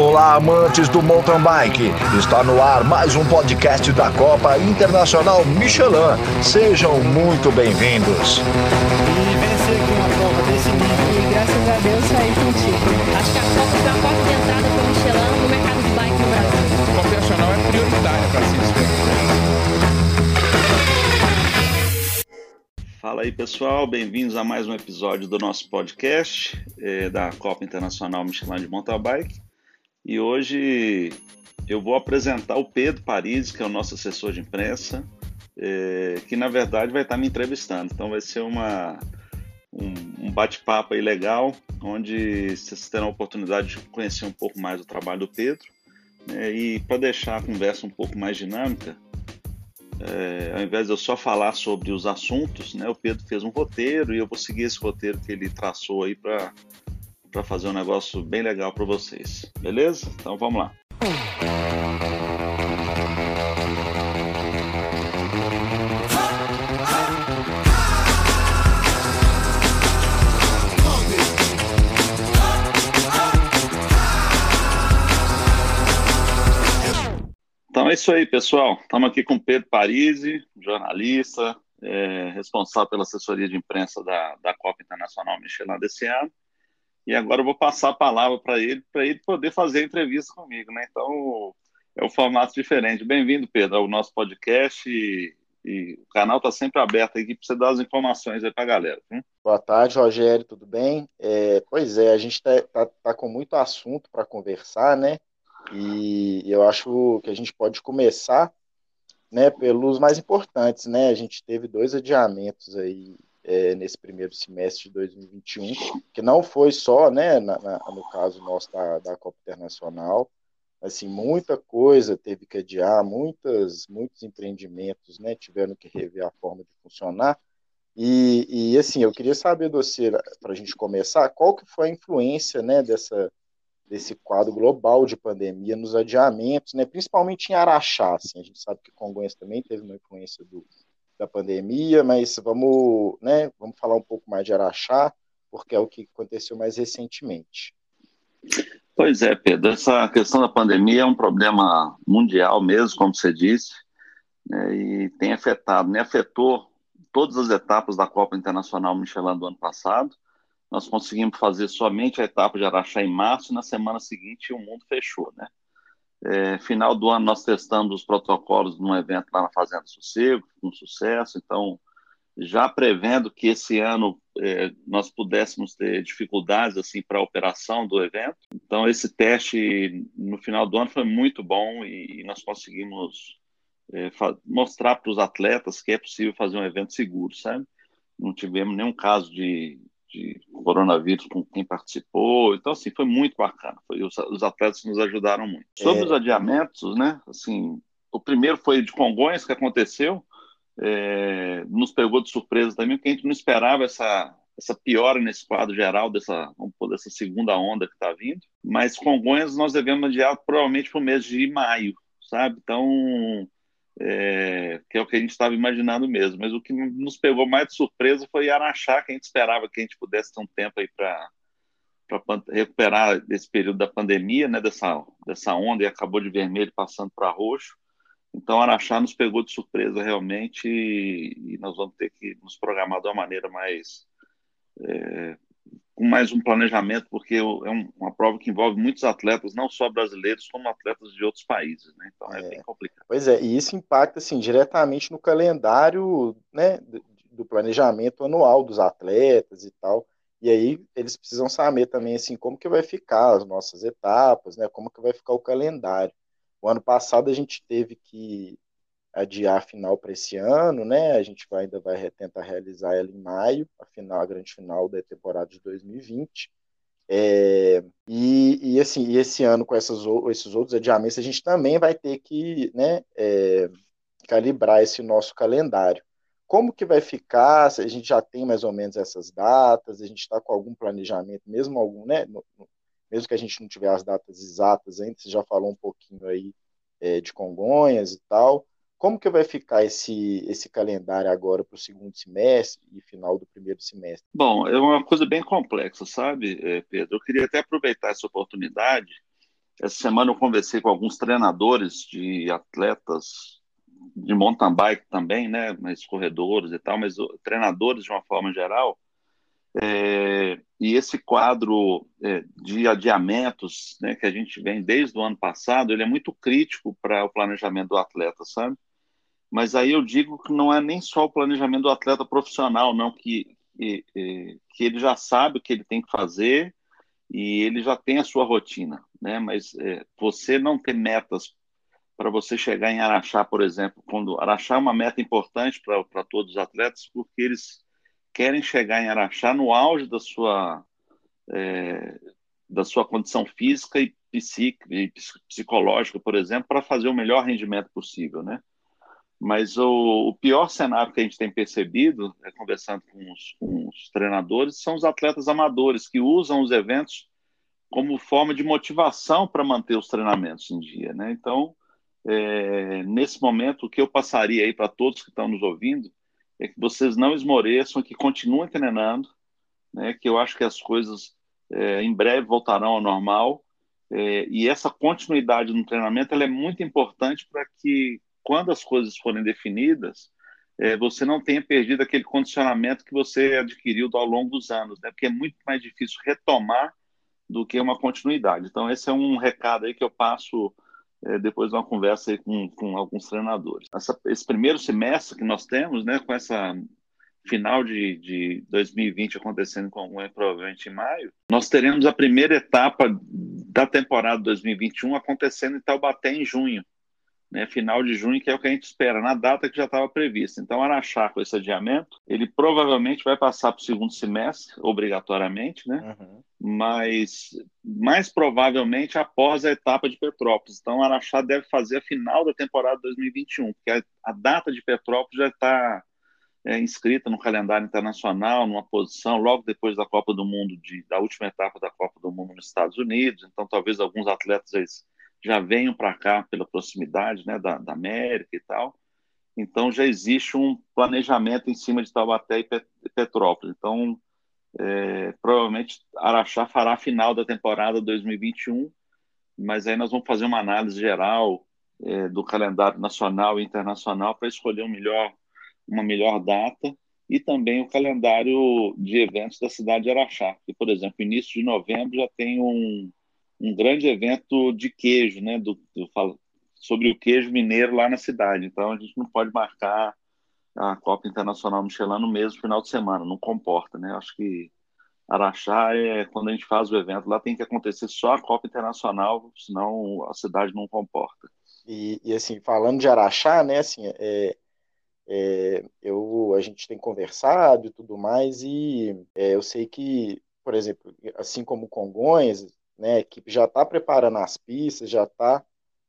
Olá, amantes do mountain bike. Está no ar mais um podcast da Copa Internacional Michelin. Sejam muito bem-vindos. Entrada Michelin no mercado de bike Brasil. É para se Fala aí pessoal, bem-vindos a mais um episódio do nosso podcast eh, da Copa Internacional Michelin de Mountain Bike. E hoje eu vou apresentar o Pedro Paris, que é o nosso assessor de imprensa, é, que na verdade vai estar me entrevistando. Então vai ser uma, um, um bate-papo aí legal, onde vocês terão a oportunidade de conhecer um pouco mais o trabalho do Pedro. Né, e para deixar a conversa um pouco mais dinâmica, é, ao invés de eu só falar sobre os assuntos, né, o Pedro fez um roteiro e eu vou seguir esse roteiro que ele traçou aí para para fazer um negócio bem legal para vocês. Beleza? Então vamos lá. Então é isso aí, pessoal. Estamos aqui com Pedro Parisi, jornalista, é, responsável pela assessoria de imprensa da, da Copa Internacional Michelin desse ano. E agora eu vou passar a palavra para ele, para ele poder fazer a entrevista comigo, né? Então, é um formato diferente. Bem-vindo, Pedro, ao nosso podcast e, e o canal está sempre aberto aqui para você dar as informações aí para a galera. Viu? Boa tarde, Rogério, tudo bem? É, pois é, a gente está tá, tá com muito assunto para conversar, né? E eu acho que a gente pode começar né, pelos mais importantes, né? A gente teve dois adiamentos aí é, nesse primeiro semestre de 2021, que não foi só, né, na, na, no caso nosso da, da Copa Internacional, assim, muita coisa teve que adiar, muitas, muitos empreendimentos, né, tiveram que rever a forma de funcionar, e, e assim, eu queria saber do você, para a gente começar, qual que foi a influência, né, dessa, desse quadro global de pandemia nos adiamentos, né, principalmente em Araxá, assim, a gente sabe que Congonhas também teve uma influência do, da pandemia, mas vamos, né, vamos falar um pouco mais de Araxá, porque é o que aconteceu mais recentemente. Pois é, Pedro, essa questão da pandemia é um problema mundial mesmo, como você disse, né, e tem afetado, né, afetou todas as etapas da Copa Internacional Michelin do ano passado. Nós conseguimos fazer somente a etapa de Araxá em março, e na semana seguinte o mundo fechou, né? É, final do ano nós testamos os protocolos num evento lá na Fazenda Sossego, com sucesso, então já prevendo que esse ano é, nós pudéssemos ter dificuldades assim para a operação do evento. Então esse teste no final do ano foi muito bom e, e nós conseguimos é, mostrar para os atletas que é possível fazer um evento seguro, sabe? Não tivemos nenhum caso de, de coronavírus com quem participou. Então, assim, foi muito bacana. Foi, os, os atletas nos ajudaram muito. Sobre é... os adiamentos, né? Assim, o primeiro foi de Congonhas que aconteceu. É, nos pegou de surpresa também, porque a gente não esperava essa, essa piora nesse quadro geral dessa, pôr, dessa segunda onda que está vindo. Mas Congonhas nós devemos adiar provavelmente para o mês de maio, sabe? Então, é, que é o que a gente estava imaginando mesmo. Mas o que nos pegou mais de surpresa foi Araxá, que a gente esperava que a gente pudesse ter um tempo aí para recuperar esse período da pandemia, né, dessa, dessa onda, e acabou de vermelho passando para roxo. Então, Araxá nos pegou de surpresa realmente e, e nós vamos ter que nos programar de uma maneira mais é, com mais um planejamento, porque é uma prova que envolve muitos atletas, não só brasileiros, como atletas de outros países, né? Então é, é bem complicado. Pois é, e isso impacta assim diretamente no calendário, né, do planejamento anual dos atletas e tal. E aí eles precisam saber também assim como que vai ficar as nossas etapas, né? Como que vai ficar o calendário. O ano passado a gente teve que adiar a final para esse ano, né? A gente vai, ainda vai tentar realizar ela em maio, a final, a grande final da temporada de 2020. É, e, e, assim, e esse ano com essas, esses outros adiamentos, a gente também vai ter que né, é, calibrar esse nosso calendário. Como que vai ficar? A gente já tem mais ou menos essas datas, a gente está com algum planejamento, mesmo algum, né? No, no, mesmo que a gente não tiver as datas exatas ainda, você já falou um pouquinho aí é, de Congonhas e tal. Como que vai ficar esse, esse calendário agora para o segundo semestre e final do primeiro semestre? Bom, é uma coisa bem complexa, sabe, eh, Pedro? Eu queria até aproveitar essa oportunidade essa semana eu conversei com alguns treinadores de atletas de mountain bike também, né, mas corredores e tal, mas treinadores de uma forma geral. É, e esse quadro é, de adiamentos, né, que a gente vem desde o ano passado, ele é muito crítico para o planejamento do atleta, sabe? Mas aí eu digo que não é nem só o planejamento do atleta profissional, não, que, que, ele já sabe o que ele tem que fazer e ele já tem a sua rotina, né? Mas é, você não ter metas para você chegar em Araxá, por exemplo, quando Araxá é uma meta importante para todos os atletas, porque eles querem chegar em Araxá no auge da sua é, da sua condição física e, psíquica, e psicológica, por exemplo, para fazer o melhor rendimento possível, né? Mas o, o, pior cenário que a gente tem percebido, é, conversando com os, com os, treinadores, são os atletas amadores que usam os eventos como forma de motivação para manter os treinamentos em dia. Né? Então, é, nesse momento, o que eu passaria aí para todos que estão nos ouvindo é que vocês não esmoreçam, que continuem treinando, né? que eu acho que as coisas é, em breve voltarão ao normal. É, e essa continuidade no treinamento é muito importante para que quando as coisas forem definidas, é, você não tenha perdido aquele condicionamento que você adquiriu ao longo dos anos, né? porque é muito mais difícil retomar do que uma continuidade. Então, esse é um recado aí que eu passo é, depois de uma conversa com, com alguns treinadores. Essa, esse primeiro semestre que nós temos, né, com essa final de, de 2020 acontecendo com, provavelmente em maio, nós teremos a primeira etapa da temporada 2021 acontecendo em Taubaté em junho né, final de junho, que é o que a gente espera, na data que já estava prevista. Então, Araxá, com esse adiamento, ele provavelmente vai passar para o segundo semestre, obrigatoriamente, né? Uhum. mas mais provavelmente após a etapa de Petrópolis. Então, Araxá deve fazer a final da temporada 2021, porque a, a data de Petrópolis já está é, inscrita no calendário internacional, numa posição logo depois da Copa do Mundo, de, da última etapa da Copa do Mundo nos Estados Unidos. Então, talvez alguns atletas já venham para cá pela proximidade né, da, da, América e tal. Então já existe um planejamento em cima de Taubaté e Petrópolis. Então, é, provavelmente Araxá fará a final da temporada 2021, mas aí nós vamos fazer uma análise geral é, do calendário nacional e internacional para escolher um melhor, uma melhor data e também o calendário de eventos da cidade de Araxá, que, por exemplo, início de novembro já tem um, um grande evento de queijo, né? Do, do, sobre o queijo mineiro lá na cidade. Então a gente não pode marcar a Copa Internacional Michelin no mesmo final de semana, não comporta, né? Acho que Araxá é quando a gente faz o evento lá tem que acontecer só a Copa Internacional, senão a cidade não comporta. E, e assim falando de Araxá, né? Assim, é, é, eu a gente tem conversado e tudo mais e é, eu sei que, por exemplo, assim como Congonhas né? A equipe já está preparando as pistas, já está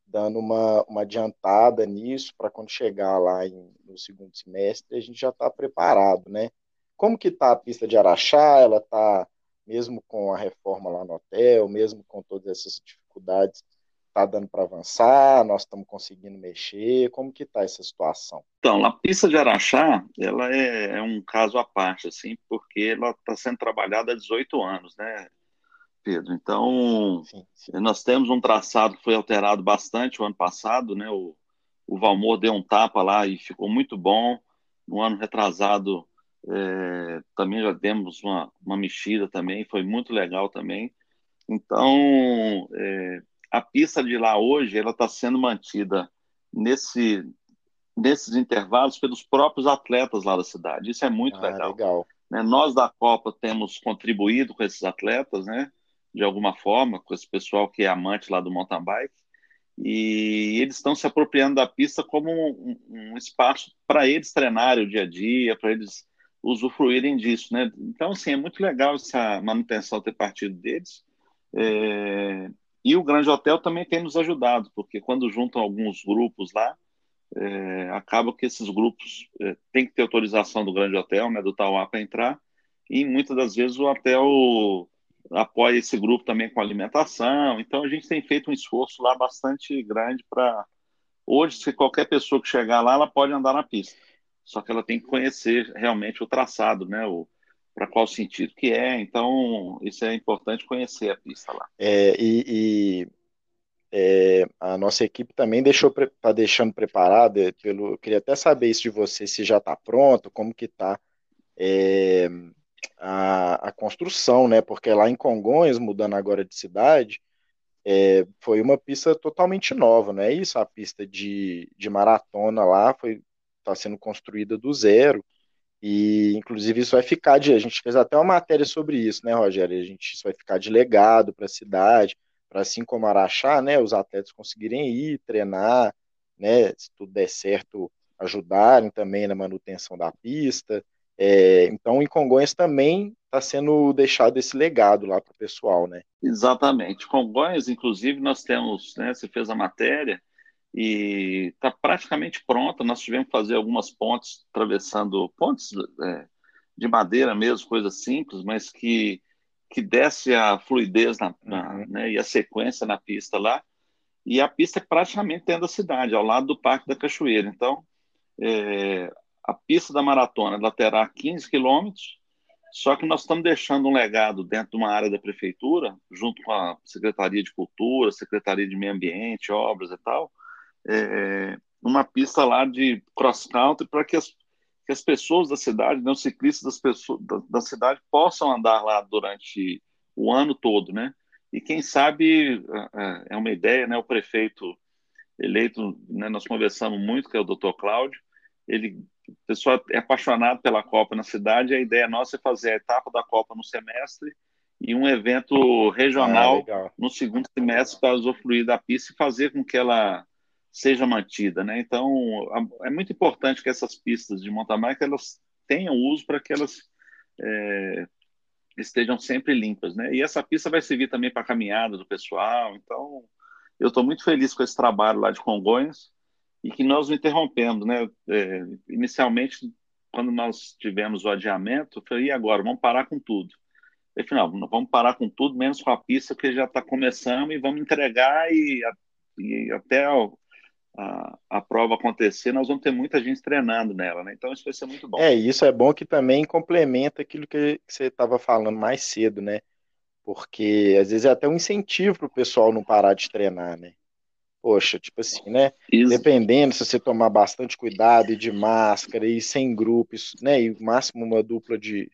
dando uma, uma adiantada nisso para quando chegar lá em, no segundo semestre a gente já está preparado, né? Como que está a pista de Araxá? Ela está mesmo com a reforma lá no hotel, mesmo com todas essas dificuldades, está dando para avançar? Nós estamos conseguindo mexer? Como que está essa situação? Então, a pista de Araxá, ela é, é um caso à parte, assim, porque ela está sendo trabalhada há 18 anos, né? Pedro. Então, sim, sim. nós temos um traçado que foi alterado bastante o ano passado, né? O, o Valmor deu um tapa lá e ficou muito bom. No ano retrasado, é, também já demos uma, uma mexida também, foi muito legal também. Então, é, a pista de lá hoje, ela está sendo mantida nesse, nesses intervalos pelos próprios atletas lá da cidade. Isso é muito ah, legal. legal. Né? Nós da Copa temos contribuído com esses atletas, né? De alguma forma, com esse pessoal que é amante lá do mountain bike, e eles estão se apropriando da pista como um, um espaço para eles treinarem o dia a dia, para eles usufruírem disso, né? Então, assim, é muito legal essa manutenção ter partido deles. É... E o Grande Hotel também tem nos ajudado, porque quando juntam alguns grupos lá, é... acaba que esses grupos é, têm que ter autorização do Grande Hotel, né, do Tauá, para entrar, e muitas das vezes o hotel apoia esse grupo também com alimentação. Então a gente tem feito um esforço lá bastante grande para hoje, se qualquer pessoa que chegar lá, ela pode andar na pista. Só que ela tem que conhecer realmente o traçado, né? O para qual sentido que é. Então isso é importante conhecer a pista lá. É, e, e é, a nossa equipe também deixou tá deixando preparada pelo. Eu queria até saber isso de você, se já está pronto, como que está é, a, a, construção, né? Porque lá em Congonhas, mudando agora de cidade, é, foi uma pista totalmente nova, não é isso? A pista de, de maratona lá foi está sendo construída do zero. E, inclusive, isso vai ficar de. A gente fez até uma matéria sobre isso, né, Rogério? A gente, isso vai ficar de legado para a cidade para assim como Araxá, né, os atletas conseguirem ir treinar, né, se tudo der certo, ajudarem também na manutenção da pista. É, então, em Congonhas também está sendo deixado esse legado lá para o pessoal, né? Exatamente. Congonhas, inclusive, nós temos, né, você fez a matéria e está praticamente pronta. Nós tivemos que fazer algumas pontes, atravessando pontes é, de madeira mesmo, coisas simples, mas que que desse a fluidez na, na, uhum. né, e a sequência na pista lá. E a pista é praticamente dentro da cidade, ao lado do Parque da Cachoeira. Então, é, a pista da maratona ela terá 15 quilômetros, só que nós estamos deixando um legado dentro de uma área da prefeitura, junto com a Secretaria de Cultura, Secretaria de Meio Ambiente, Obras e tal, é, uma pista lá de cross-country para que as que as pessoas da cidade, né, os ciclistas das pessoas, da, da, cidade possam andar lá durante o ano todo, né? E quem sabe é, é, é uma ideia, né? O prefeito eleito, né, nós conversamos muito, que é o Dr. Cláudio, ele o pessoal é apaixonado pela Copa na cidade, a ideia nossa é fazer a etapa da Copa no semestre e um evento regional ah, no segundo semestre para usufruir da pista e fazer com que ela seja mantida, né? Então é muito importante que essas pistas de mountain bike elas tenham uso para que elas é, estejam sempre limpas, né? E essa pista vai servir também para caminhada do pessoal. Então eu estou muito feliz com esse trabalho lá de Congonhas e que nós não interrompemos, né? É, inicialmente quando nós tivemos o adiamento, eu falei, e agora? Vamos parar com tudo. Eu falei, não, vamos parar com tudo, menos com a pista, que já está começando, e vamos entregar e, e até a, a prova acontecer, nós vamos ter muita gente treinando nela, né? Então isso vai ser muito bom. É, isso é bom que também complementa aquilo que, que você estava falando mais cedo, né? Porque às vezes é até um incentivo para o pessoal não parar de treinar, né? Poxa, tipo assim, né? Isso. Dependendo se você tomar bastante cuidado e de máscara e sem grupos, né? E máximo uma dupla de,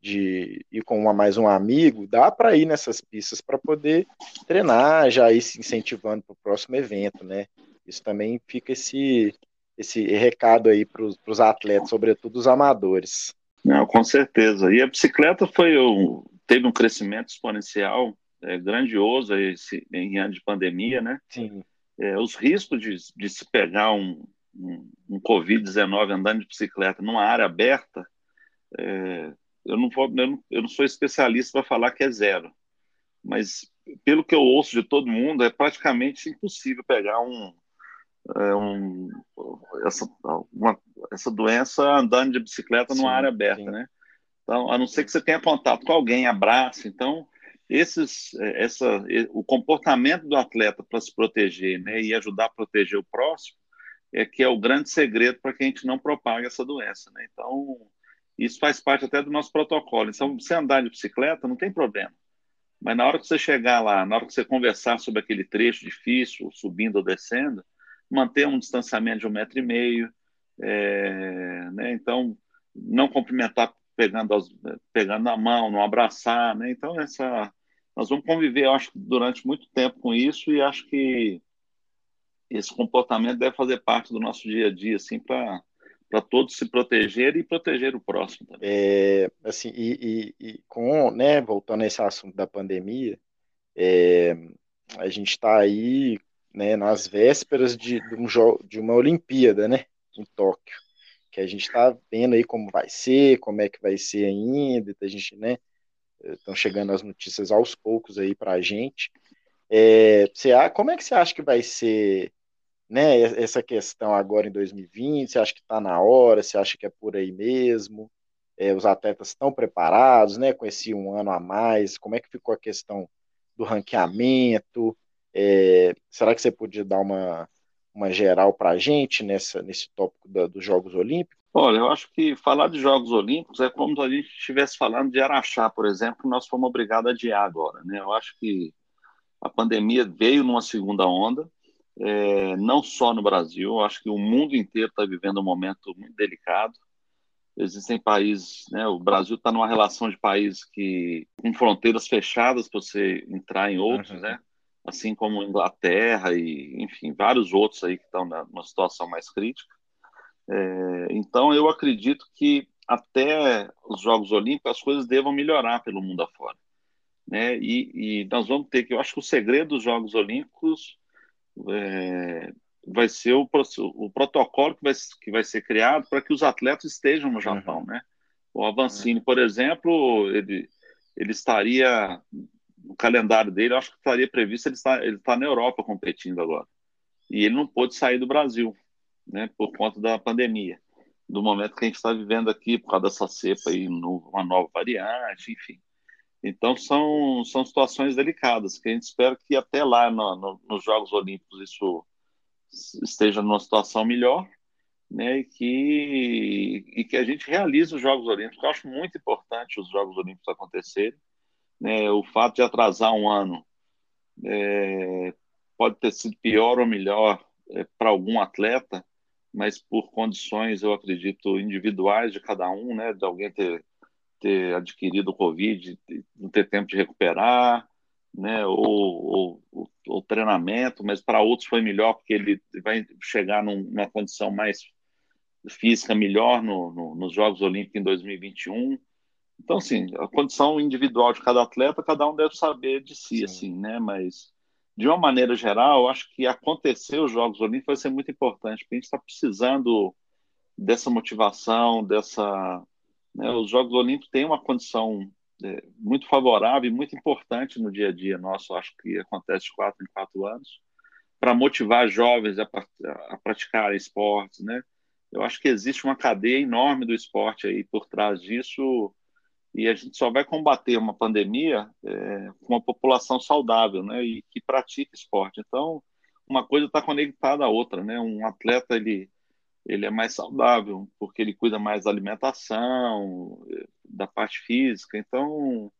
de ir com uma mais um amigo, dá para ir nessas pistas para poder treinar, já ir se incentivando para o próximo evento, né? Isso também fica esse, esse recado aí para os atletas, sobretudo os amadores. Não, com certeza. E a bicicleta foi um, teve um crescimento exponencial é, grandioso esse, em ano de pandemia, né? Sim. É, os riscos de, de se pegar um, um, um Covid-19 andando de bicicleta numa área aberta, é, eu, não vou, eu, não, eu não sou especialista para falar que é zero, mas pelo que eu ouço de todo mundo, é praticamente impossível pegar um, é um, essa, uma, essa doença andando de bicicleta sim, numa área aberta, sim. né? Então, a não ser que você tenha contato com alguém, abraço. Então, esses, é, essa, o comportamento do atleta para se proteger né, e ajudar a proteger o próximo é que é o grande segredo para que a gente não propague essa doença. Né? Então, isso faz parte até do nosso protocolo. Então, você andar de bicicleta não tem problema. Mas na hora que você chegar lá, na hora que você conversar sobre aquele trecho difícil, subindo ou descendo, manter um distanciamento de um metro e meio, é, né? então não cumprimentar pegando, as, pegando na mão, não abraçar, né? então essa nós vamos conviver, eu acho, durante muito tempo com isso e acho que esse comportamento deve fazer parte do nosso dia a dia, assim, para para todos se protegerem e proteger o próximo também. É, assim, e, e, e, com, né, voltando a esse assunto da pandemia, é, a gente está aí né, nas vésperas de, de, um de uma Olimpíada, né, em Tóquio, que a gente está vendo aí como vai ser, como é que vai ser ainda, a gente, né, estão chegando as notícias aos poucos aí para a gente. É, você, como é que você acha que vai ser, né, essa questão agora em 2020? Você acha que está na hora? Você acha que é por aí mesmo? É, os atletas estão preparados, né, com esse um ano a mais? Como é que ficou a questão do ranqueamento? É, será que você podia dar uma, uma geral para a gente nessa, nesse tópico da, dos Jogos Olímpicos? Olha, eu acho que falar de Jogos Olímpicos é como se a gente estivesse falando de Araxá, por exemplo, que nós fomos obrigados a adiar agora. Né? Eu acho que A pandemia veio numa segunda onda, é, não só no Brasil, acho que o mundo inteiro está vivendo um momento muito delicado. Existem países, né, o Brasil está numa relação de países que com fronteiras fechadas para você entrar em outros, uhum. né? Assim como Inglaterra e, enfim, vários outros aí que estão numa situação mais crítica. É, então, eu acredito que até os Jogos Olímpicos as coisas devam melhorar pelo mundo afora. Né? E, e nós vamos ter que, eu acho que o segredo dos Jogos Olímpicos é, vai ser o, o protocolo que vai, que vai ser criado para que os atletas estejam no Japão, uhum. né? O Avancini, por exemplo, ele, ele estaria no calendário dele, acho que estaria previsto ele está ele está na Europa competindo agora e ele não pôde sair do Brasil, né? Por conta da pandemia, do momento que a gente está vivendo aqui por causa dessa cepa aí, uma nova variante, enfim. Então são são situações delicadas que a gente espera que até lá no, no, nos Jogos Olímpicos isso esteja numa situação melhor, né, e que, e que a gente realize os Jogos Olímpicos. Eu acho muito importante os Jogos Olímpicos acontecerem. Né, o fato de atrasar um ano é, pode ter sido pior ou melhor é, para algum atleta, mas por condições, eu acredito, individuais de cada um, né, de alguém ter, ter adquirido o Covid, não ter tempo de recuperar, né, ou, ou, ou treinamento, mas para outros foi melhor porque ele vai chegar num, numa condição mais física melhor no, no, nos Jogos Olímpicos em 2021. Então, assim, a condição individual de cada atleta, cada um deve saber de si, Sim. assim, né? Mas, de uma maneira geral, acho que acontecer os Jogos Olímpicos vai ser muito importante, porque a gente está precisando dessa motivação, dessa... Né? Os Jogos Olímpicos têm uma condição é, muito favorável e muito importante no dia a dia nosso, acho que acontece de quatro em quatro anos, para motivar jovens a, a praticar esportes, né? Eu acho que existe uma cadeia enorme do esporte aí por trás disso e a gente só vai combater uma pandemia é, com uma população saudável, né? E que pratica esporte. Então, uma coisa está conectada à outra, né? Um atleta ele ele é mais saudável porque ele cuida mais da alimentação, da parte física. Então,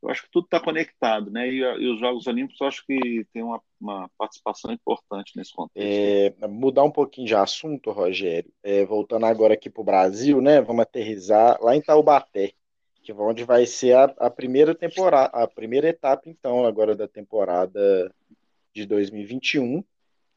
eu acho que tudo está conectado, né? E, e, os Jogos Olímpicos eu acho que tem uma, uma participação importante nesse contexto. É, mudar um pouquinho de assunto, Rogério. É, voltando agora aqui para o Brasil, né? Vamos aterrizar lá em Taubaté, que onde vai ser a, a primeira temporada, a primeira etapa, então, agora da temporada de 2021.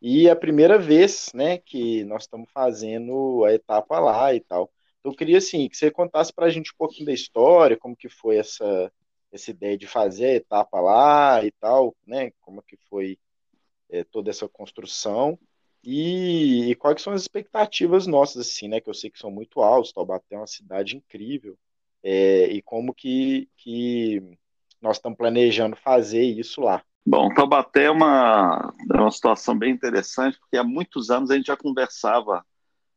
E a primeira vez, né, que nós estamos fazendo a etapa lá e tal. Então, eu queria, assim, que você contasse para a gente um pouquinho da história, como que foi essa, essa ideia de fazer a etapa lá e tal, né, como que foi é, toda essa construção e, e, quais são as expectativas nossas, assim, né, que eu sei que são muito altas, Taubaté é uma cidade incrível, é, e como que, que nós estamos planejando fazer isso lá. Bom, Taubaté é uma, é uma situação bem interessante, porque há muitos anos a gente já conversava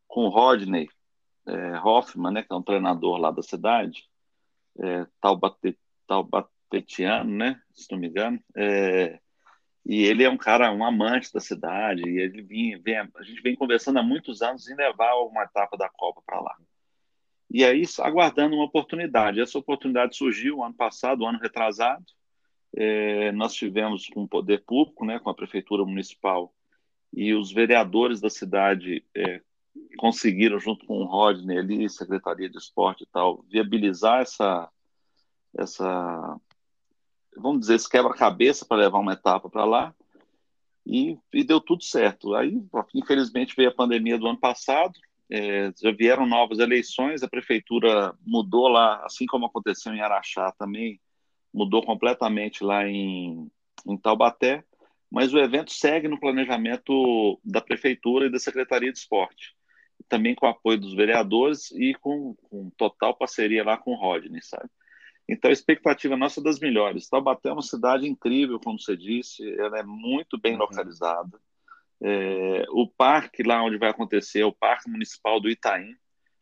com o Rodney é, Hoffman, né, que é um treinador lá da cidade, é, Taubatetiano, né, se não me engano, é, e ele é um cara, um amante da cidade, e ele vem, a gente vem conversando há muitos anos em levar uma etapa da Copa para lá. E aí, aguardando uma oportunidade. Essa oportunidade surgiu ano passado, ano retrasado, é, nós tivemos com o poder público, né, com a prefeitura municipal e os vereadores da cidade é, conseguiram, junto com o Rodney ali, Secretaria de Esporte e tal, viabilizar essa, essa vamos dizer, esse quebra-cabeça para levar uma etapa para lá e, e, deu tudo certo. Aí, infelizmente, veio a pandemia do ano passado, é, já vieram novas eleições, a prefeitura mudou lá, assim como aconteceu em Araxá também, mudou completamente lá em, em Taubaté, mas o evento segue no planejamento da Prefeitura e da Secretaria de Esporte, também com o apoio dos vereadores e com, com total parceria lá com o Rodney, sabe? Então a expectativa nossa é das melhores. Taubaté é uma cidade incrível, como você disse, ela é muito bem uhum. localizada. É, o parque lá onde vai acontecer é o Parque Municipal do Itaim,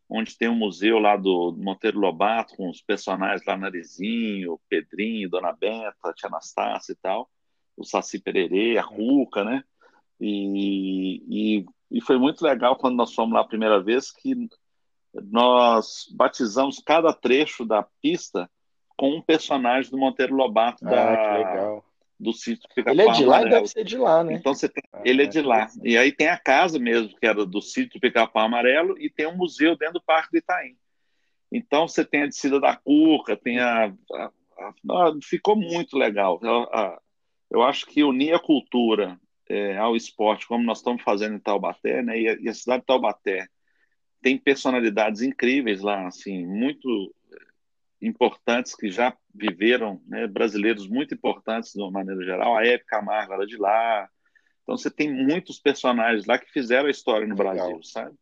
onde tem um museu lá do Monteiro Lobato, com os personagens lá, Narizinho, Pedrinho, Dona Benta, Tia Anastácia e tal, o Saci Pererê, a Ruca, né? E, e, e, foi muito legal quando nós fomos lá a primeira vez que nós batizamos cada trecho da pista com um personagem do Monteiro Lobato ah, da, do sítio Pica-Pau Ele é de lá e Amarelo. deve ser de lá, né? Então você tem- Ah, ele é de lá. interessante. E aí tem a casa mesmo, que era do sítio Pica-Pau Amarelo, e tem um museu dentro do Parque do Itaim. Então você tem a descida da Cuca, tem a. a- a- ficou muito legal. Eu, a- eu acho que unir a cultura é, ao esporte, como nós estamos fazendo em Taubaté, né? E a, e a cidade de Taubaté tem personalidades incríveis lá, assim, muito importantes que já viveram, né, brasileiros muito importantes de uma maneira geral. A Hebe Camargo era de lá. Então você tem muitos personagens lá que fizeram a história no Legal. Brasil, sabe?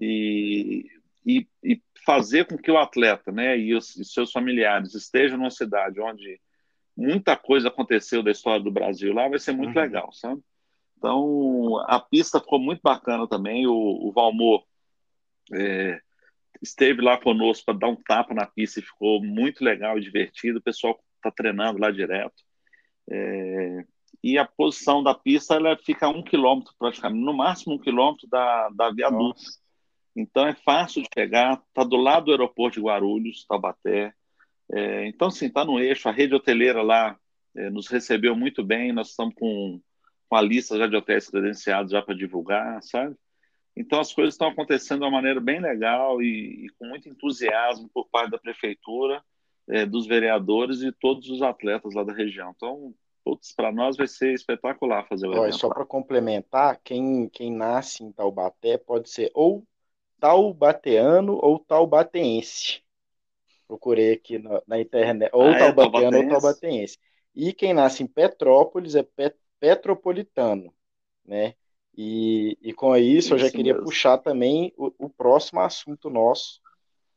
E, e, e fazer com que o atleta, né, e os, e seus familiares estejam numa cidade onde muita coisa aconteceu da história do Brasil lá vai ser muito Uhum. legal, sabe? Então a pista ficou muito bacana também. O, o Valmor é, esteve lá conosco para dar um tapa na pista e ficou muito legal e divertido. O pessoal está treinando lá direto. É, e a posição da pista ela fica a um quilômetro praticamente, no máximo um quilômetro da, da viaduto. Nossa. Então é fácil de chegar, está do lado do aeroporto de Guarulhos, Taubaté. É, então, sim, está no eixo. A rede hoteleira lá é, nos recebeu muito bem. Nós estamos com, com a lista já de hotéis credenciados já para divulgar, sabe? Então as coisas estão acontecendo de uma maneira bem legal e, e com muito entusiasmo por parte da prefeitura, é, dos vereadores e todos os atletas lá da região. Então, putz, para nós vai ser espetacular fazer o evento. só para complementar, quem, quem nasce em Taubaté pode ser ou taubateano ou taubateense. Procurei aqui na, na internet. Ou Ah, é, taubateano ou taubateense? taubateense. E quem nasce em Petrópolis é pet- petropolitano, né? E, e com isso eu já queria mesmo. puxar também o, o próximo assunto nosso,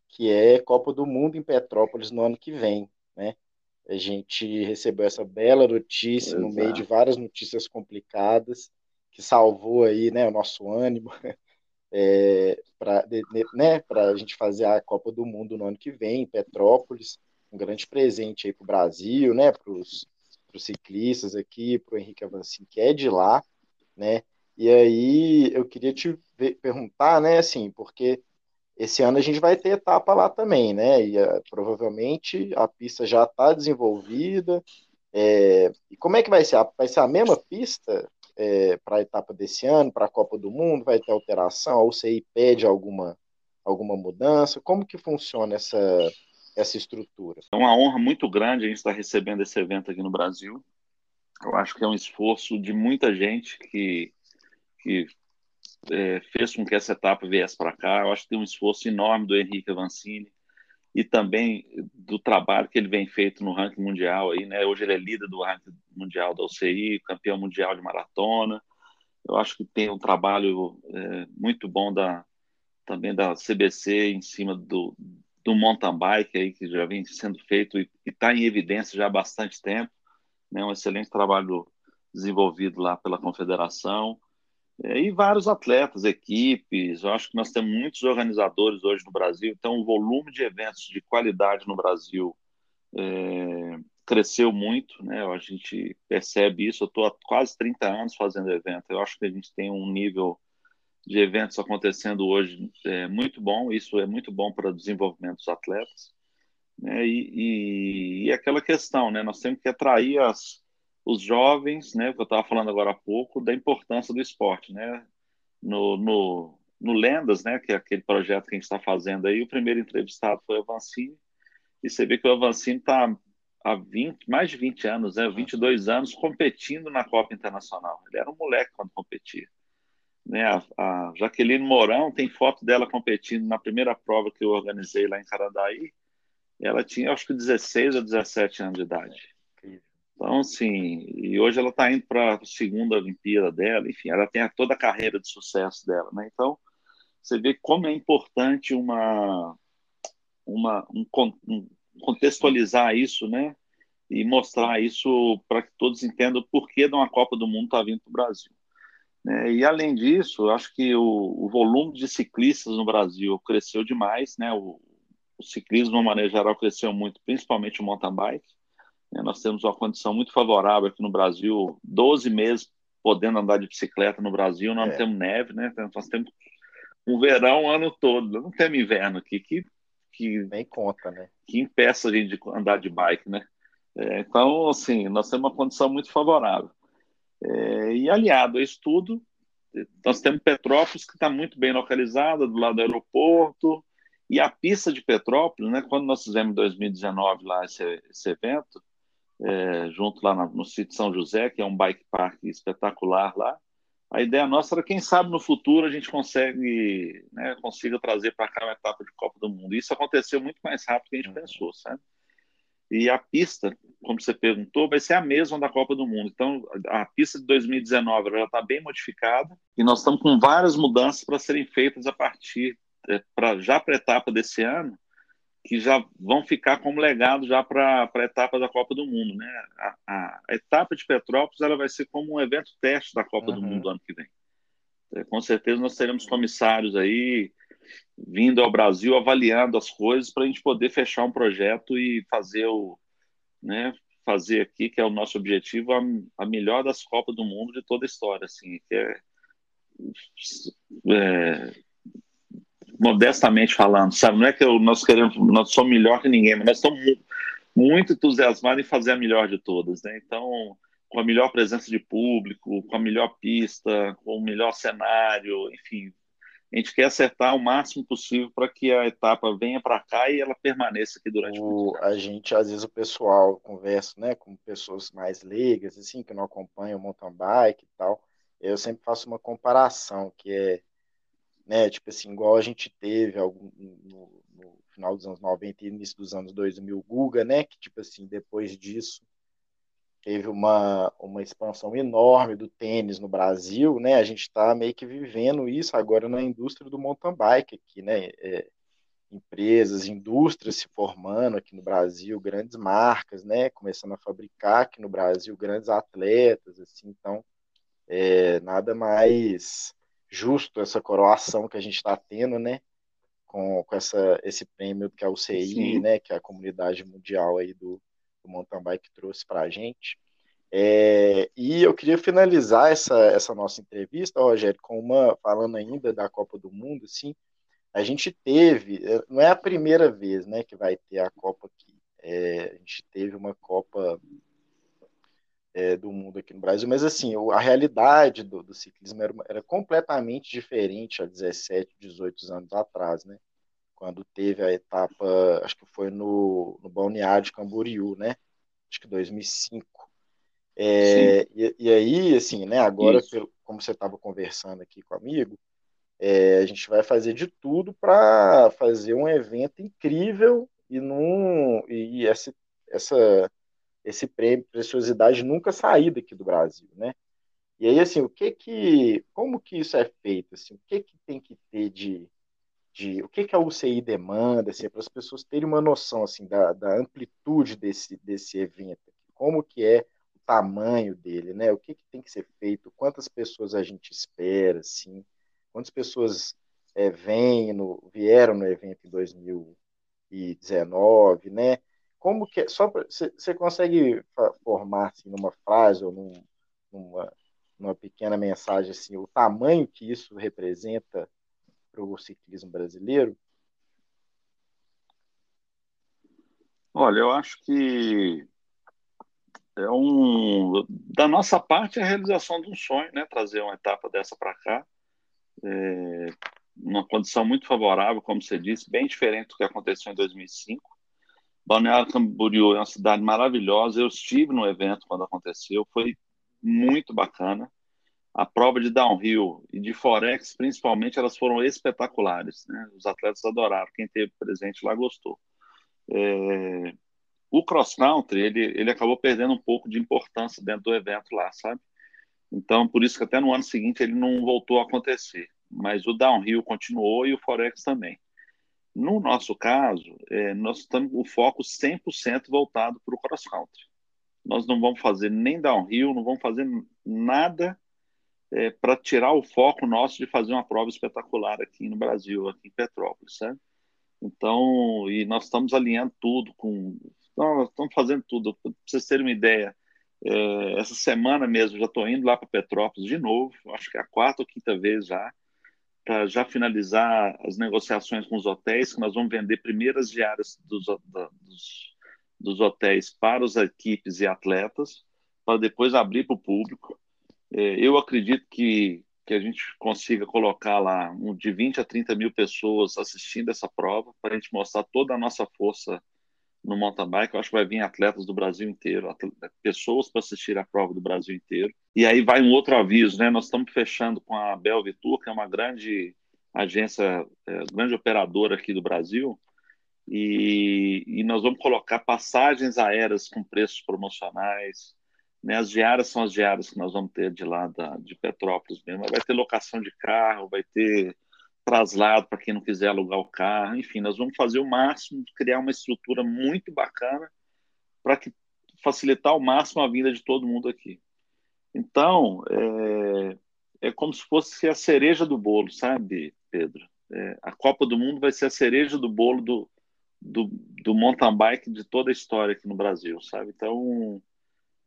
que é Copa do Mundo em Petrópolis no ano que vem, né? A gente recebeu essa bela notícia no Pois meio de várias notícias complicadas, que salvou aí, né, o nosso ânimo é, para né, a gente fazer a Copa do Mundo no ano que vem, em Petrópolis, um grande presente aí para o Brasil, né, para os ciclistas aqui, para o Henrique Avancini, que é de lá, né, e aí eu queria te ver- perguntar, né, assim, porque esse ano a gente vai ter etapa lá também, né, e ah, provavelmente a pista já está desenvolvida, é, e como é que vai ser? Vai ser a mesma pista para a etapa desse ano, para a Copa do Mundo? Vai ter alteração? A UCI pede alguma, alguma mudança? Como que funciona essa, essa estrutura? É uma honra muito grande a gente estar recebendo esse evento aqui no Brasil. Eu acho que é um esforço de muita gente que, que é, fez com que essa etapa viesse para cá. Eu acho que tem um esforço enorme do Henrique Avancini e também do trabalho que ele vem feito no ranking mundial aí, né? Hoje ele é líder do ranking mundial da UCI, campeão mundial de maratona. Eu acho que tem um trabalho é, muito bom da também da CBC em cima do, do mountain bike aí que já vem sendo feito e está em evidência já há bastante tempo, né? Um excelente trabalho desenvolvido lá pela confederação. É, e vários atletas, equipes. Eu acho que nós temos muitos organizadores hoje no Brasil, então o volume de eventos de qualidade no Brasil é, cresceu muito, né? A gente percebe isso. Eu estou há quase 30 anos fazendo evento. Eu acho que a gente tem um nível de eventos acontecendo hoje é muito bom. Isso é muito bom para o desenvolvimento dos atletas. Né? E, e, e aquela questão, né? Nós temos que atrair as, os jovens, né? Que eu estava falando agora há pouco da importância do esporte, né? No, no, no Lendas, né? Que é aquele projeto que a gente está fazendo aí. O primeiro entrevistado foi o Avancini e você vê que o Avancini está há 20, mais de 20 anos, né? 22 anos competindo na Copa Internacional. Ele era um moleque quando competia. Né? A, a Jaqueline Mourão tem foto dela competindo na primeira prova que eu organizei lá em Carandaí. Ela tinha, acho que 16 ou 17 anos de idade. Então, assim, e hoje ela está indo para a segunda Olimpíada dela, enfim, ela tem toda a carreira de sucesso dela, né? Então, você vê como é importante uma, uma um, um, contextualizar isso, né? E mostrar isso para que todos entendam o porquê de uma Copa do Mundo estar tá vindo para o Brasil. Né? E além disso, acho que o, o, volume de ciclistas no Brasil cresceu demais, né? O, o ciclismo, de uma maneira geral, cresceu muito, principalmente o mountain bike. Né? Nós temos uma condição muito favorável aqui no Brasil, 12 meses podendo andar de bicicleta no Brasil, nós é. não temos neve, né? Nós temos um verão o ano todo, não temos inverno aqui, que, que, Nem conta, né? que impeça a gente de andar de bike, né? É, então, assim, nós temos uma condição muito favorável. É, e aliado a isso tudo, nós temos Petrópolis, que está muito bem localizada, do lado do aeroporto, e a pista de Petrópolis, né, quando nós fizemos em 2019 lá esse, esse evento, é, junto lá no, no sítio São José, que é um bike park espetacular lá, a ideia nossa era, quem sabe no futuro a gente consegue, né, consiga trazer para cá uma etapa de Copa do Mundo. Isso aconteceu muito mais rápido do que a gente uhum. pensou, sabe? E a pista, como você perguntou, vai ser a mesma da Copa do Mundo. Então, a pista de 2019 já está bem modificada e nós estamos com várias mudanças para serem feitas a partir, é, pra, já para a etapa desse ano, que já vão ficar como legado já para a etapa da Copa do Mundo. Né? A, a, a, etapa de Petrópolis ela vai ser como um evento teste da Copa uhum. do Mundo ano que vem. É, com certeza nós teremos comissários aí vindo ao Brasil avaliando as coisas para a gente poder fechar um projeto e fazer o, né, fazer aqui que é o nosso objetivo a, a melhor das Copas do Mundo de toda a história, assim, que é, é modestamente falando, sabe? Não é que eu, nós queremos, nós somos melhor que ninguém, mas nós estamos muito, muito entusiasmados em fazer a melhor de todas, né? Então, com a melhor presença de público, com a melhor pista, com o melhor cenário, enfim, a gente quer acertar o máximo possível para que a etapa venha para cá e ela permaneça aqui durante o, A gente, às vezes, o pessoal conversa né, com pessoas mais leigas, assim, que não acompanham o mountain bike e tal. Eu sempre faço uma comparação, que é, né, tipo assim, igual a gente teve algum, no, no final dos anos 90 e início dos anos 2000, Guga, né, que, tipo assim, depois disso teve uma, uma expansão enorme do tênis no Brasil, né? A gente está meio que vivendo isso agora na indústria do mountain bike aqui, né? É, empresas, indústrias se formando aqui no Brasil, grandes marcas, né? Começando a fabricar aqui no Brasil grandes atletas, assim. Então, é, nada mais justo essa coroação que a gente está tendo, né? Com, com essa, esse prêmio que é o CI, né? Que é a comunidade mundial aí do, o mountain bike trouxe para a gente. É, e eu queria finalizar essa, essa nossa entrevista, Rogério, com uma falando ainda da Copa do Mundo, sim. A gente teve, é, não é a primeira vez, né, que vai ter a Copa aqui. É, a gente teve uma Copa é, do Mundo aqui no Brasil, mas assim, a realidade do, do ciclismo era, era, completamente diferente há 17, 18 anos atrás, né? quando teve a etapa, acho que foi no, no Balneário de Camboriú, né? Acho que 2005. É, e, e, aí, assim, né, agora, pelo, como você estava conversando aqui com o amigo, é, a gente vai fazer de tudo para fazer um evento incrível e, num, e essa, essa, esse prêmio Preciosidade nunca sair daqui do Brasil, né? E aí, assim, o que que, como que isso é feito? Assim, o que que tem que ter de, de o que, que a UCI demanda, assim, para as pessoas terem uma noção assim da, da amplitude desse, desse evento, como que é o tamanho dele, né? O que, que tem que ser feito, quantas pessoas a gente espera, assim, quantas pessoas é, vêm no, vieram no evento em 2019, né? Como que é, só você consegue formar assim numa frase ou num, numa, numa pequena mensagem assim o tamanho que isso representa para o ciclismo brasileiro? Olha, eu acho que é um da nossa parte é a realização de um sonho, né? Trazer uma etapa dessa para cá, é, uma condição muito favorável, como você disse, bem diferente do que aconteceu em 2005. Balneário Camboriú é uma cidade maravilhosa. Eu estive no evento quando aconteceu, foi muito bacana a prova de downhill e de forex, principalmente, elas foram espetaculares. Né? Os atletas adoraram, quem teve presente lá gostou. É... O cross country ele, ele acabou perdendo um pouco de importância dentro do evento lá, sabe? Então, por isso que até no ano seguinte ele não voltou a acontecer. Mas o downhill continuou e o forex também. No nosso caso, é, nós estamos o foco 100% voltado para o cross country. Nós não vamos fazer nem downhill, não vamos fazer nada é, para tirar o foco nosso de fazer uma prova espetacular aqui no Brasil, aqui em Petrópolis, certo? Então, e nós estamos alinhando tudo com. Nós estamos fazendo tudo. Para vocês terem uma ideia, é, essa semana mesmo já estou indo lá para Petrópolis de novo, acho que é a quarta ou quinta vez já, para já finalizar as negociações com os hotéis, que nós vamos vender primeiras diárias dos, dos, dos hotéis para as equipes e atletas, para depois abrir para o público. É, eu acredito que, que a gente consiga colocar lá um, de 20 a 30 mil pessoas assistindo essa prova, para a gente mostrar toda a nossa força no mountain bike. Eu acho que vai vir atletas do Brasil inteiro, pessoas para assistir a prova do Brasil inteiro. E aí vai um outro aviso, né? Nós estamos fechando com a Belvitur, que é uma grande agência, é, grande operadora aqui do Brasil, e, e, nós vamos colocar passagens aéreas com preços promocionais. Né? As diárias são as diárias que nós vamos ter de lá da, de Petrópolis mesmo. Vai ter locação de carro, vai ter traslado para quem não quiser alugar o carro. Enfim, nós vamos fazer o máximo, criar uma estrutura muito bacana para facilitar ao máximo a vinda de todo mundo aqui. Então, é, é como se fosse a cereja do bolo, sabe, Pedro? É, a Copa do Mundo vai ser a cereja do bolo do, do, do mountain bike de toda a história aqui no Brasil, sabe? Então,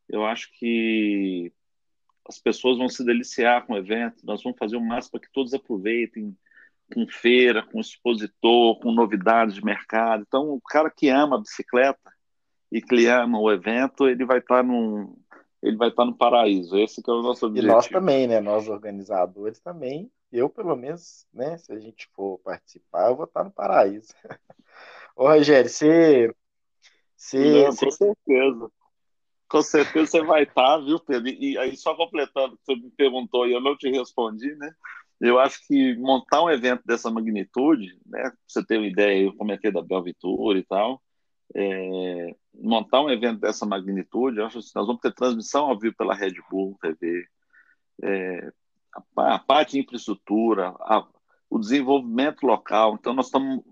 eu acho que as pessoas vão se deliciar com o evento, nós vamos fazer o máximo para que todos aproveitem, com feira, com expositor, com novidades de mercado. Então, o cara que ama a bicicleta e que ama o evento, ele vai estar num, ele vai estar no paraíso. Esse é o nosso objetivo. E nós também, né? Nós organizadores também. Eu, pelo menos, né? Se a gente for participar, eu vou estar no paraíso. Ô, Rogério, você. você, Não, com certeza. Com certeza você vai estar, viu, Pedro? E aí, só completando, você me perguntou e eu não te respondi, né? Eu acho que montar um evento dessa magnitude, né? Pra você ter uma ideia, eu comentei da Belvitur e tal, é, montar um evento dessa magnitude, acho que nós vamos ter transmissão ao vivo pela Red Bull TV, é, a, a, parte de infraestrutura, a, o desenvolvimento local. Então, nós estamos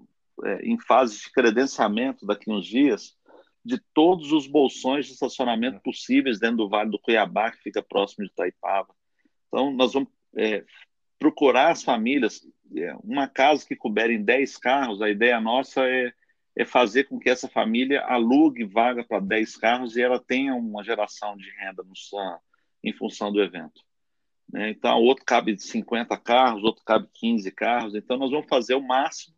é, em fase de credenciamento daqui a uns dias de todos os bolsões de estacionamento possíveis dentro do Vale do Cuiabá, que fica próximo de Itaipava. Então, nós vamos é, procurar as famílias, é, uma casa que couberem 10 carros, a ideia nossa é, é fazer com que essa família alugue vaga para 10 carros e ela tenha uma geração de renda no, em função do evento. Né? Então, outro cabe 50 carros, outro cabe 15 carros. Então, nós vamos fazer o máximo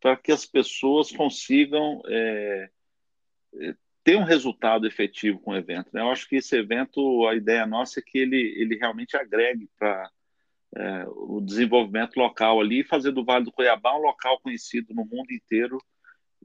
para que as pessoas consigam é, é, ter um resultado efetivo com o evento. Né? Eu acho que esse evento, a ideia nossa é que ele, ele realmente agregue para é, o desenvolvimento local ali fazer do Vale do Cuiabá um local conhecido no mundo inteiro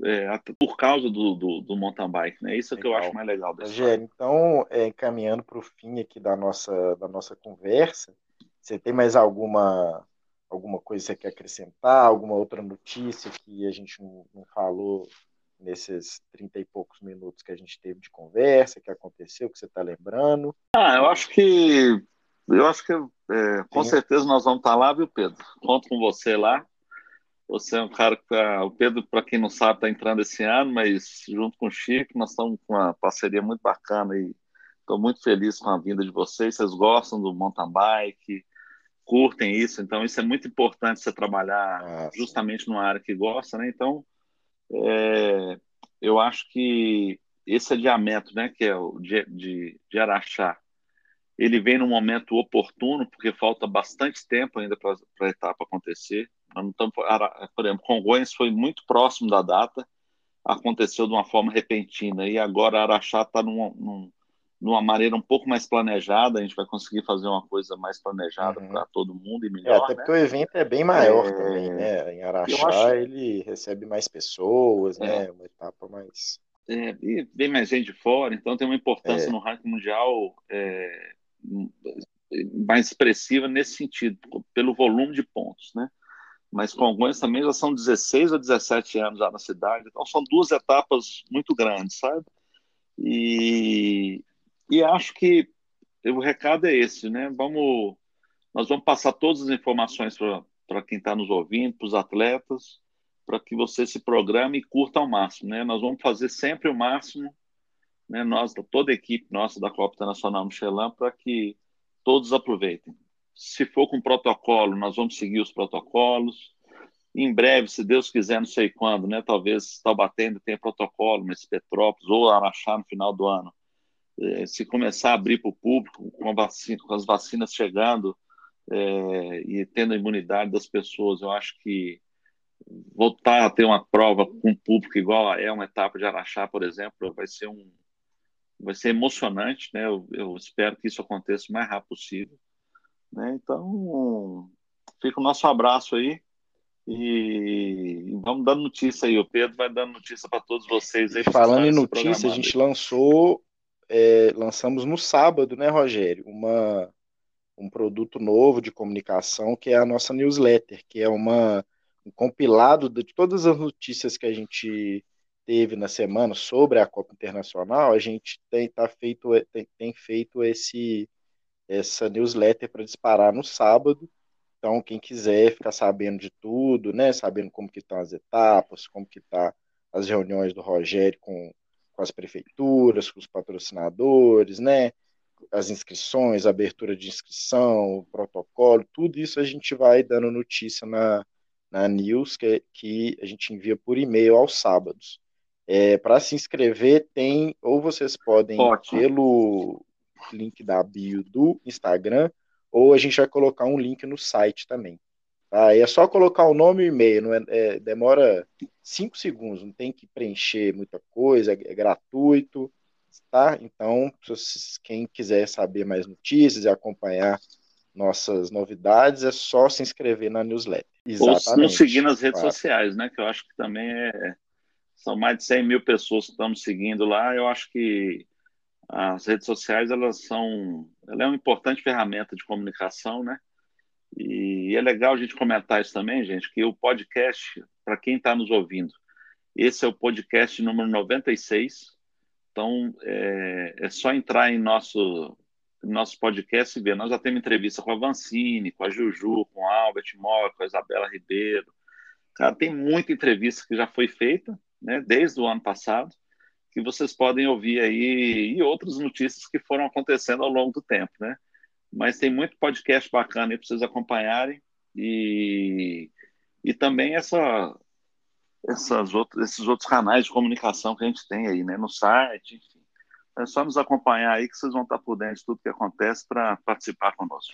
é, por causa do, do, do, mountain bike, né? Isso é que eu acho mais legal. Rogério, então, é, encaminhando para o fim aqui da nossa, da nossa conversa, você tem mais alguma alguma coisa que você quer acrescentar, alguma outra notícia que a gente não, não falou nesses trinta e poucos minutos que a gente teve de conversa, que aconteceu, que você está lembrando? Ah, eu acho que eu acho que é, com Sim. certeza nós vamos estar tá lá, viu, Pedro? Conto com você lá. Você é um cara que tá, o Pedro, para quem não sabe, está entrando esse ano, mas junto com o Chico, nós estamos com uma parceria muito bacana e estou muito feliz com a vinda de vocês. Vocês gostam do mountain bike, curtem isso, então isso é muito importante você trabalhar ah, justamente numa área que gosta, né? Então, é, eu acho que esse adiamento, né, que é o de, de, de Araxá, ele vem num momento oportuno, porque falta bastante tempo ainda para a etapa acontecer. Estamos, por exemplo, Congonhas foi muito próximo da data, aconteceu de uma forma repentina, e agora Araxá está num, num de uma maneira um pouco mais planejada, a gente vai conseguir fazer uma coisa mais planejada uhum. para todo mundo e melhor. É, até né? porque o evento é bem maior é... também, né? Em Araxá acho... ele recebe mais pessoas, né? é. né? Uma etapa mais. É, e vem mais gente de fora, então tem uma importância é. no ranking mundial é, mais expressiva nesse sentido, pelo volume de pontos, né? Mas Congonhas também já são 16 ou 17 anos já na cidade, então são duas etapas muito grandes, sabe? E, e acho que o recado é esse, né? Vamos, nós vamos passar todas as informações para quem está nos ouvindo, para os atletas, para que você se programe e curta ao máximo, né? Nós vamos fazer sempre o máximo, né? Nós, toda a equipe nossa da Copa Internacional Michelin, para que todos aproveitem. Se for com protocolo, nós vamos seguir os protocolos. Em breve, se Deus quiser, não sei quando, né? Talvez batendo tenha protocolo nesse Petrópolis ou Araxá no final do ano é, se começar a abrir para o público, com, vacina, com, as vacinas chegando é, e tendo a imunidade das pessoas, eu acho que voltar a ter uma prova com público igual é uma etapa de Araxá, por exemplo, vai ser um vai ser emocionante, né? Eu, eu espero que isso aconteça o mais rápido possível, né? Então, fica o nosso abraço aí e vamos dando notícia aí. O Pedro vai dando notícia para todos vocês. Aí, Falando em notícia, a gente aí. lançou, é, lançamos no sábado, né, Rogério, uma um produto novo de comunicação que é a nossa newsletter, que é uma um compilado de todas as notícias que a gente teve na semana sobre a Copa Internacional, a gente tem, tá feito, tem, tem feito esse, essa newsletter para disparar no sábado. Então, quem quiser ficar sabendo de tudo, né, sabendo como que estão as etapas, como que tá as reuniões do Rogério com, com as prefeituras, com os patrocinadores, né, as inscrições, abertura de inscrição, protocolo, tudo isso a gente vai dando notícia na, na news que, que a gente envia por e-mail aos sábados. É, Para se inscrever, tem, ou vocês podem Ótimo. pelo link da bio do Instagram, ou a gente vai colocar um link no site também. Tá? é só colocar o nome e o e-mail, não é, é, demora cinco segundos, não tem que preencher muita coisa, é, é gratuito, tá? Então, quem quiser saber mais notícias e acompanhar nossas novidades, é só se inscrever na newsletter. Exatamente. Ou nos seguir nas redes claro. sociais, né? Que eu acho que também é. São mais de 100 mil pessoas que estão seguindo lá. Eu acho que as redes sociais elas são, ela é uma importante ferramenta de comunicação, né? E é legal a gente comentar isso também, gente, que o podcast, para quem está nos ouvindo, esse é o podcast número 96. Então, é, é só entrar em nosso nosso podcast e ver. Nós já temos entrevista com a Vancini, com a Juju, com a Albert Mora, com a Isabela Ribeiro. Cara, tem muita entrevista que já foi feita, né, desde o ano passado, que vocês podem ouvir aí e outras notícias que foram acontecendo ao longo do tempo, né? Mas tem muito podcast bacana aí para vocês acompanharem e, e também essa, essas outras, esses outros canais de comunicação que a gente tem aí, né, no site, enfim. É só nos acompanhar aí que vocês vão estar por dentro de tudo que acontece para participar conosco.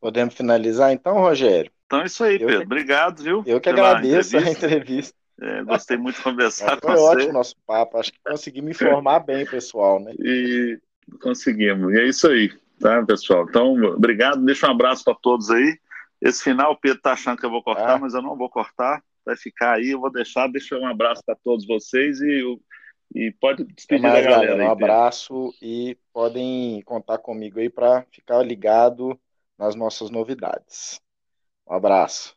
Podemos finalizar então, Rogério? Então é isso aí, Pedro. Que... Obrigado, viu? Eu que agradeço entrevista. a entrevista. É, gostei muito de conversar com você. Foi ótimo nosso papo. Acho que conseguimos informar bem, pessoal, né? E conseguimos. E é isso aí, tá, pessoal? Então, obrigado. Deixa um abraço para todos aí. Esse final o Pedro tá achando que eu vou cortar, ah. mas eu não vou cortar. Vai ficar aí, eu vou deixar. Deixa um abraço para todos vocês e e pode despedir mais, da galera. galera um abraço e podem contar comigo aí para ficar ligado nas nossas novidades. Um abraço.